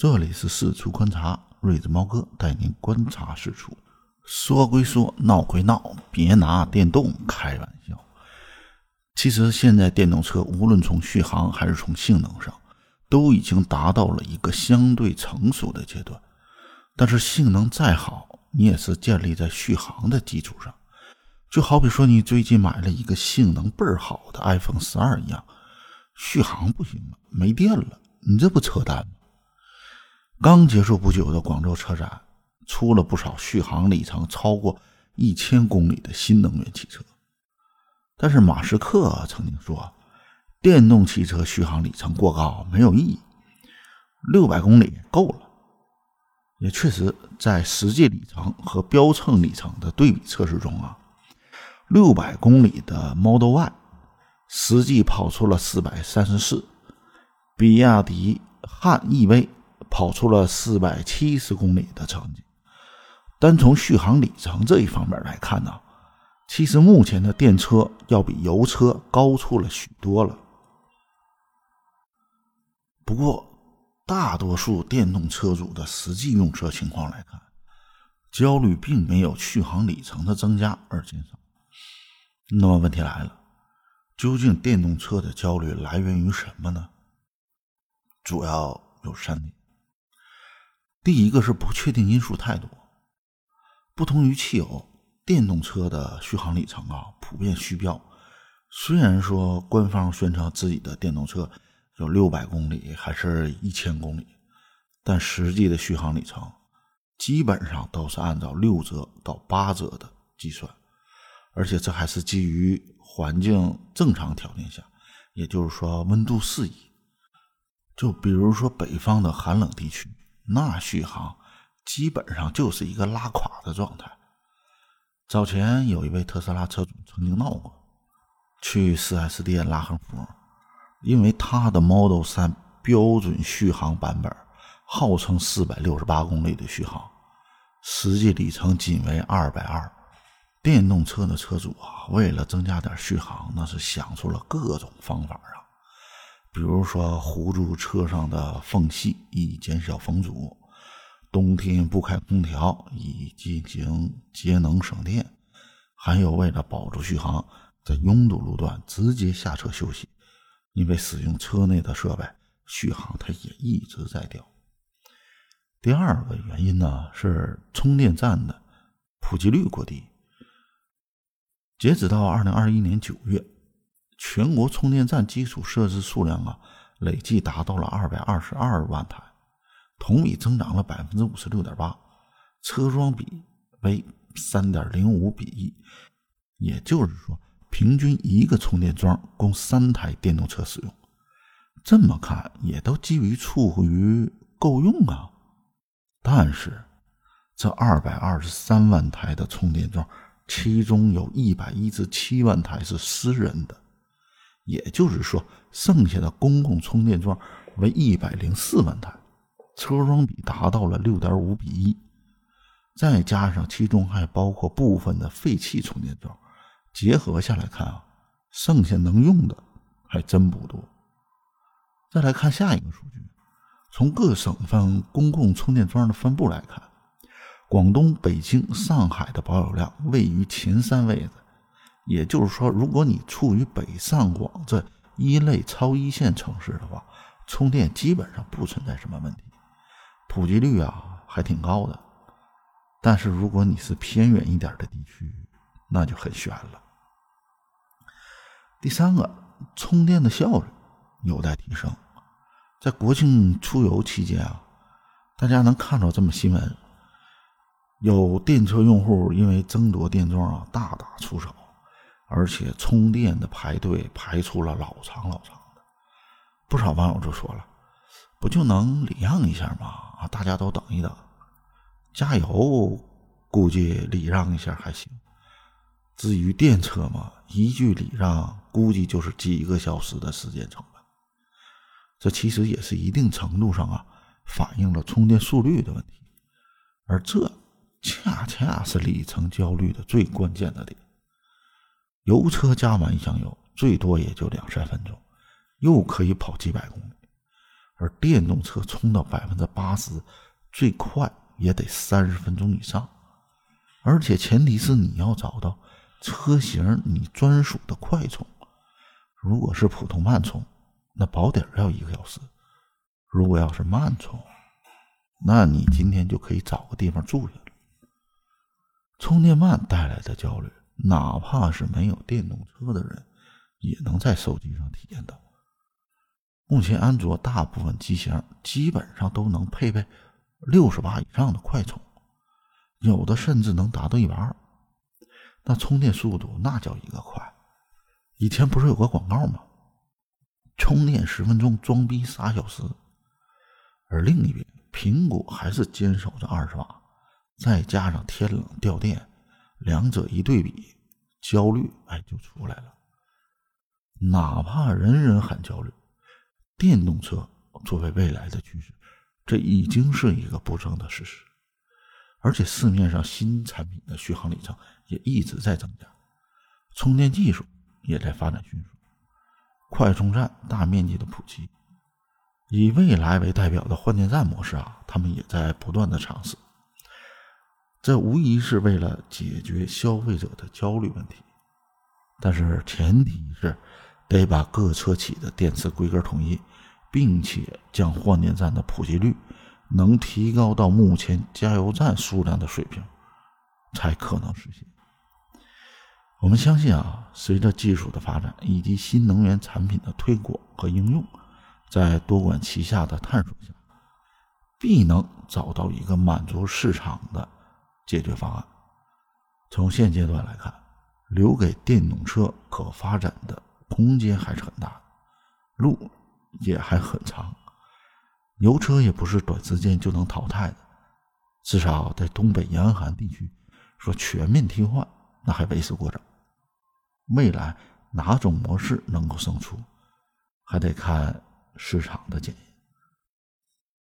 这里是四处观察，睿智猫哥带您观察四处。说归说，闹归闹，别拿电动开玩笑。其实现在电动车无论从续航还是从性能上，都已经达到了一个相对成熟的阶段。但是性能再好，你也是建立在续航的基础上。就好比说你最近买了一个性能倍儿好的 iPhone 十二一样，续航不行了，没电了，你这不扯淡吗？刚结束不久的广州车展，出了不少续航里程超过一千公里的新能源汽车。但是马斯克曾经说，电动汽车续航里程过高没有意义，六百公里够了。也确实，在实际里程和标称里程的对比测试中啊，六百公里的 Model Y 实际跑出了四百三十四，比亚迪汉 EV。跑出了四百七十公里的成绩，单从续航里程这一方面来看呢，其实目前的电车要比油车高出了许多了。不过，大多数电动车主的实际用车情况来看，焦虑并没有续航里程的增加而减少。那么问题来了，究竟电动车的焦虑来源于什么呢？主要有三点。第一个是不确定因素太多，不同于汽油，电动车的续航里程啊普遍虚标。虽然说官方宣称自己的电动车有六百公里，还是一千公里，但实际的续航里程基本上都是按照六折到八折的计算，而且这还是基于环境正常条件下，也就是说温度适宜。就比如说北方的寒冷地区。那续航基本上就是一个拉垮的状态。早前有一位特斯拉车主曾经闹过，去 4S 店拉横幅，因为他的 Model 3标准续航版本号称468公里的续航，实际里程仅为220。电动车的车主啊，为了增加点续航，那是想出了各种方法啊。比如说糊住车上的缝隙以减小风阻，冬天不开空调以进行节能省电，还有为了保住续航，在拥堵路段直接下车休息，因为使用车内的设备，续航它也一直在掉。第二个原因呢是充电站的普及率过低，截止到二零二一年九月。全国充电站基础设施数量啊，累计达到了二百二十二万台，同比增长了百分之五十六点八，车桩比为三点零五比一，也就是说，平均一个充电桩供三台电动车使用。这么看，也都基于处于够用啊。但是，这二百二十三万台的充电桩，其中有一百一十七万台是私人的。也就是说，剩下的公共充电桩为一百零四万台，车桩比达到了六点五比一，再加上其中还包括部分的废弃充电桩，结合下来看啊，剩下能用的还真不多。再来看下一个数据，从各省份公共充电桩的分布来看，广东、北京、上海的保有量位于前三位的。也就是说，如果你处于北上广这一类超一线城市的话，充电基本上不存在什么问题，普及率啊还挺高的。但是如果你是偏远一点的地区，那就很悬了。第三个，充电的效率有待提升。在国庆出游期间啊，大家能看到这么新闻：有电车用户因为争夺电桩啊，大打出手。而且充电的排队排出了老长老长的，不少网友就说了：“不就能礼让一下吗？啊，大家都等一等，加油，估计礼让一下还行。至于电车嘛，一句礼让，估计就是几个小时的时间成本。这其实也是一定程度上啊，反映了充电速率的问题，而这恰恰是里程焦虑的最关键的点。”油车加满一箱油，最多也就两三分钟，又可以跑几百公里。而电动车充到百分之八十，最快也得三十分钟以上。而且前提是你要找到车型你专属的快充。如果是普通慢充，那保底要一个小时；如果要是慢充，那你今天就可以找个地方住下了。充电慢带来的焦虑，哪怕是没有电动车的人，也能在手机上体验到。目前安卓大部分机型基本上都能配备六十瓦以上的快充，有的甚至能达到一百二。那充电速度那叫一个快！以前不是有个广告吗？充电十分钟，装逼仨小时。而另一边，苹果还是坚守着二十瓦，再加上天冷掉电，两者一对比，焦虑哎就出来了。哪怕人人喊焦虑，电动车作为未来的趋势，这已经是一个不争的事实。而且市面上新产品的续航里程也一直在增加，充电技术也在发展迅速，快充站大面积的普及。以未来为代表的换电站模式啊，他们也在不断的尝试。这无疑是为了解决消费者的焦虑问题，但是前提是得把各车企的电池规格统一，并且将换电站的普及率能提高到目前加油站数量的水平，才可能实现。我们相信啊，随着技术的发展以及新能源产品的推广和应用。在多管齐下的探索下，必能找到一个满足市场的解决方案。从现阶段来看，留给电动车可发展的空间还是很大，路也还很长。油车也不是短时间就能淘汰的，至少在东北严寒地区，说全面替换那还为时过早。未来哪种模式能够胜出，还得看。市场的检验。